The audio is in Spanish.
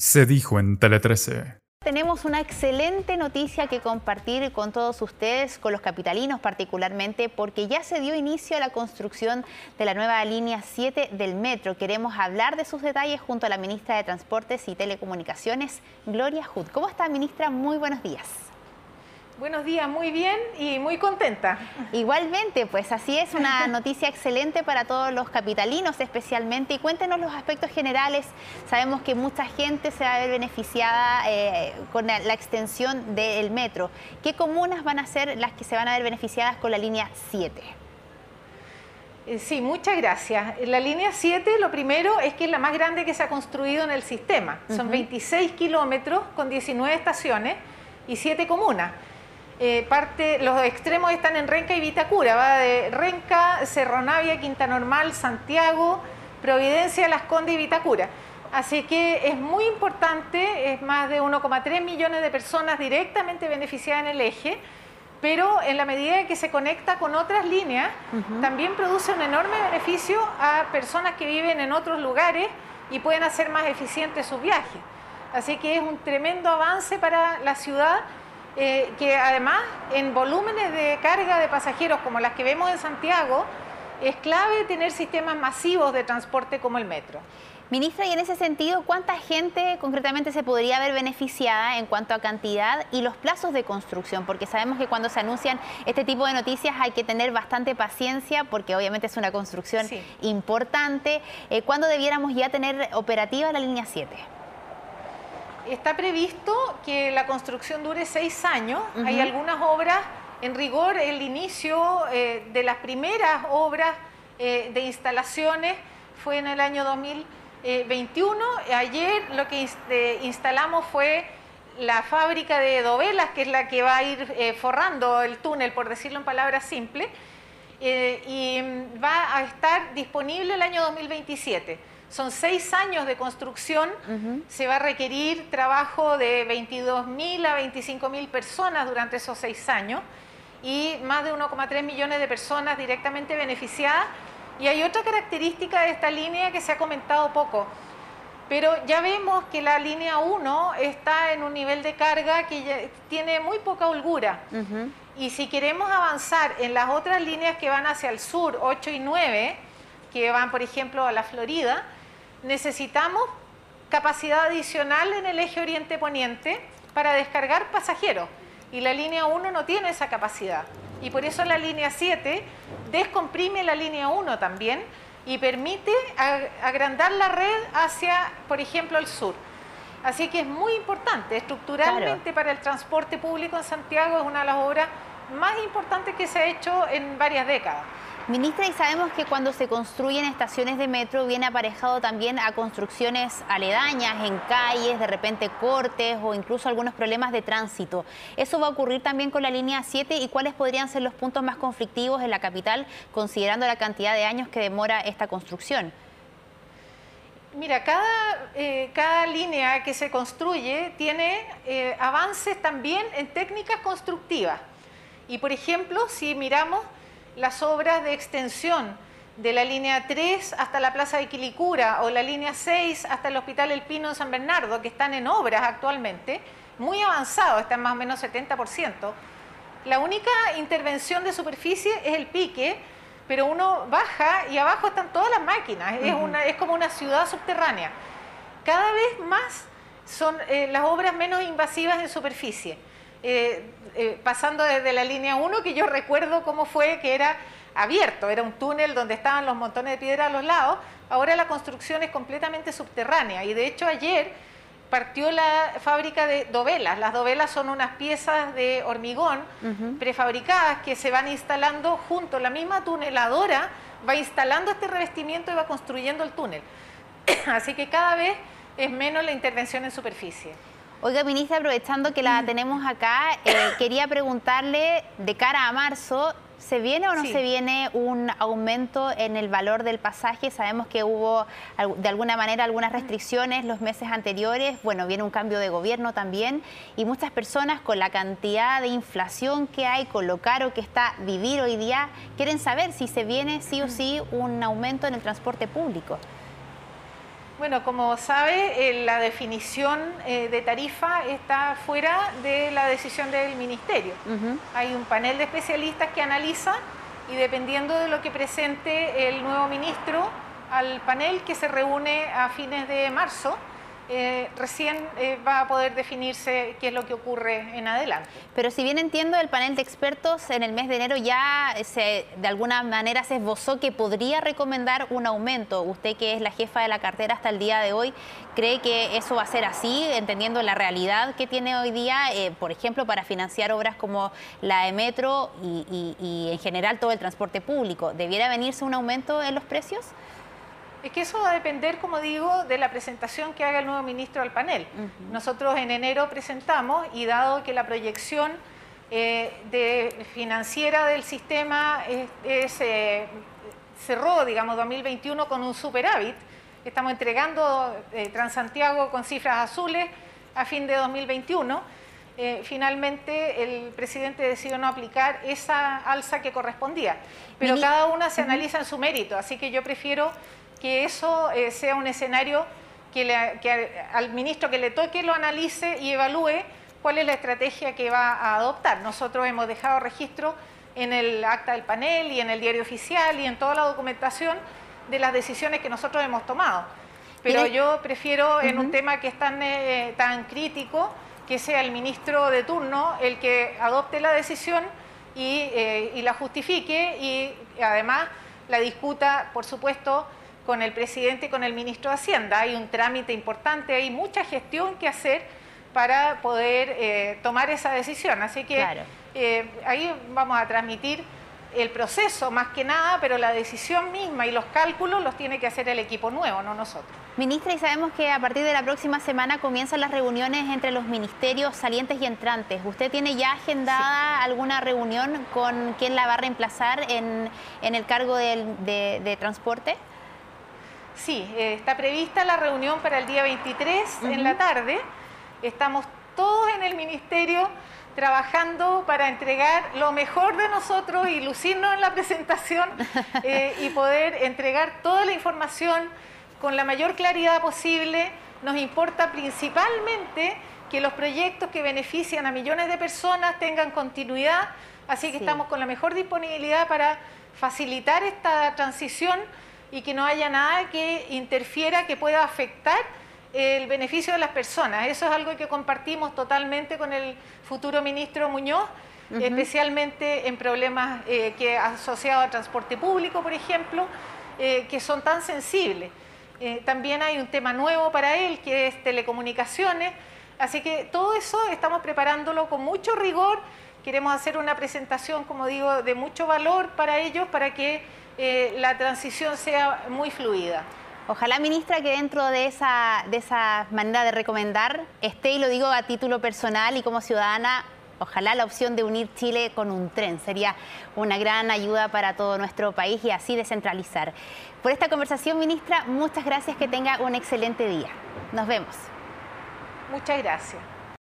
se dijo en Tele 13. Tenemos una excelente noticia que compartir con todos ustedes, con los capitalinos particularmente, porque ya se dio inicio a la construcción de la nueva línea 7 del metro. Queremos hablar de sus detalles junto a la ministra de Transportes y Telecomunicaciones, Gloria Hood. ¿Cómo está, ministra? Muy buenos días. Buenos días, muy bien y muy contenta. Igualmente, pues así es, una noticia excelente para todos los capitalinos especialmente. Y cuéntenos los aspectos generales. Sabemos que mucha gente se va a ver beneficiada eh, con la, extensión del metro. ¿Qué comunas van a ser las que se van a ver beneficiadas con la línea 7? Eh, sí, muchas gracias. La línea 7, lo primero es que es la más grande que se ha construido en el sistema. Son 26 kilómetros con 19 estaciones y 7 comunas. Eh, parte, los extremos están en Renca y Vitacura, va de Renca, Cerro Navia, Quinta Normal, Santiago, Providencia, Las Condes y Vitacura. Así que es muy importante, es más de 1,3 millones de personas directamente beneficiadas en el eje, pero en la medida que se conecta con otras líneas, también produce un enorme beneficio a personas que viven en otros lugares y pueden hacer más eficientes sus viajes. Así que es un tremendo avance para la ciudad eh, que además en volúmenes de carga de pasajeros como las que vemos en Santiago, es clave tener sistemas masivos de transporte como el metro. Ministra, y en ese sentido, ¿cuánta gente concretamente se podría ver beneficiada en cuanto a cantidad y los plazos de construcción? Porque sabemos que cuando se anuncian este tipo de noticias hay que tener bastante paciencia porque obviamente es una construcción importante. Eh, ¿Cuándo debiéramos ya tener operativa la línea 7? Está previsto que la construcción dure seis años. Hay algunas obras, en rigor, el inicio eh, de las primeras obras eh, de instalaciones fue en el año 2021. Ayer lo que instalamos fue la fábrica de dovelas, que es la que va a ir eh, forrando el túnel, por decirlo en palabras simples, y va a estar disponible el año 2027. Son seis años de construcción, se va a requerir trabajo de 22.000 a 25.000 personas durante esos seis años y más de 1,3 millones de personas directamente beneficiadas. Y hay otra característica de esta línea que se ha comentado poco, pero ya vemos que la línea 1 está en un nivel de carga que tiene muy poca holgura. Y si queremos avanzar en las otras líneas que van hacia el sur, 8 y 9, que van, por ejemplo, a la Florida, necesitamos capacidad adicional en el eje oriente-poniente para descargar pasajeros y la línea 1 no tiene esa capacidad. Y por eso la línea 7 descomprime la línea 1 también y permite agrandar la red hacia, por ejemplo, el sur. Así que es muy importante, estructuralmente para el transporte público en Santiago es una de las obras más importantes que se ha hecho en varias décadas. Ministra, y sabemos que cuando se construyen estaciones de metro viene aparejado también a construcciones aledañas, en calles, de repente cortes o incluso algunos problemas de tránsito. ¿Eso va a ocurrir también con la línea 7 y cuáles podrían ser los puntos más conflictivos en la capital considerando la cantidad de años que demora esta construcción? Mira, cada, eh, cada línea que se construye tiene eh, avances también en técnicas constructivas. Y por ejemplo, si miramos las obras de extensión de la línea 3 hasta la Plaza de Quilicura o la línea 6 hasta el Hospital El Pino en San Bernardo, que están en obras actualmente, muy avanzado, están más o menos 70%. La única intervención de superficie es el pique, pero uno baja y abajo están todas las máquinas, es, una, es como una ciudad subterránea. Cada vez más son eh, las obras menos invasivas en superficie. Eh, eh, pasando desde la línea 1, que yo recuerdo cómo fue que era abierto, era un túnel donde estaban los montones de piedra a los lados, ahora la construcción es completamente subterránea y de hecho ayer partió la fábrica de dovelas. Las dovelas son unas piezas de hormigón prefabricadas que se van instalando junto, la misma tuneladora va instalando este revestimiento y va construyendo el túnel. Así que cada vez es menos la intervención en superficie. Oiga, ministra, aprovechando que la tenemos acá, eh, quería preguntarle de cara a marzo, ¿se viene o no se viene un aumento en el valor del pasaje? Sabemos que hubo de alguna manera algunas restricciones los meses anteriores, bueno, viene un cambio de gobierno también y muchas personas con la cantidad de inflación que hay, con lo caro que está vivir hoy día, quieren saber si se viene sí o sí un aumento en el transporte público. Bueno, como sabe, eh, la definición eh, de tarifa está fuera de la decisión del ministerio. Hay un panel de especialistas que analiza y dependiendo de lo que presente el nuevo ministro al panel que se reúne a fines de marzo, eh, recién eh, va a poder definirse qué es lo que ocurre en adelante. Pero si bien entiendo, el panel de expertos en el mes de enero ya se, de alguna manera se esbozó que podría recomendar un aumento. Usted que es la jefa de la cartera hasta el día de hoy, ¿cree que eso va a ser así, entendiendo la realidad que tiene hoy día, eh, por ejemplo, para financiar obras como la de metro y, y en general todo el transporte público? ¿Debiera venirse un aumento en los precios? Es que eso va a depender, como digo, de la presentación que haga el nuevo ministro al panel. Nosotros en enero presentamos y dado que la proyección eh, de financiera del sistema eh, cerró, digamos, 2021 con un superávit, estamos entregando eh, Transantiago con cifras azules a fin de 2021. finalmente el presidente decidió no aplicar esa alza que correspondía. Pero cada una se analiza en su mérito, así que yo prefiero que eso eh, sea un escenario que, al ministro que le toque lo analice y evalúe cuál es la estrategia que va a adoptar. Nosotros hemos dejado registro en el acta del panel y en el diario oficial y en toda la documentación de las decisiones que nosotros hemos tomado. Pero yo prefiero en un tema que es tan, eh, tan crítico que sea el ministro de turno el que adopte la decisión y, eh, y la justifique y además la discuta, por supuesto, con el presidente y con el ministro de Hacienda. Hay un trámite importante, hay mucha gestión que hacer para poder eh, tomar esa decisión. Así que eh, ahí vamos a transmitir el proceso más que nada, pero la decisión misma y los cálculos los tiene que hacer el equipo nuevo, no nosotros. Ministra, y sabemos que a partir de la próxima semana comienzan las reuniones entre los ministerios salientes y entrantes. ¿Usted tiene ya agendada alguna reunión con quién la va a reemplazar en, el cargo de transporte? Sí, eh, está prevista la reunión para el día 23 en la tarde. Estamos todos en el ministerio trabajando para entregar lo mejor de nosotros y lucirnos en la presentación eh, y poder entregar toda la información con la mayor claridad posible. Nos importa principalmente que los proyectos que benefician a millones de personas tengan continuidad, así que estamos con la mejor disponibilidad para facilitar esta transición y que no haya nada que interfiera, que pueda afectar el beneficio de las personas. Eso es algo que compartimos totalmente con el futuro ministro Muñoz, especialmente en problemas eh, que asociados al transporte público, por ejemplo, eh, que son tan sensibles. Eh, también hay un tema nuevo para él, que es telecomunicaciones. Así que todo eso estamos preparándolo con mucho rigor. Queremos hacer una presentación, como digo, de mucho valor para ellos, para que eh, la transición sea muy fluida. Ojalá, ministra, que dentro de esa, de esa manera de recomendar esté, y lo digo a título personal y como ciudadana, ojalá la opción de unir Chile con un tren. Sería una gran ayuda para todo nuestro país y así descentralizar. Por esta conversación, ministra, muchas gracias, que tenga un excelente día. Nos vemos. Muchas gracias.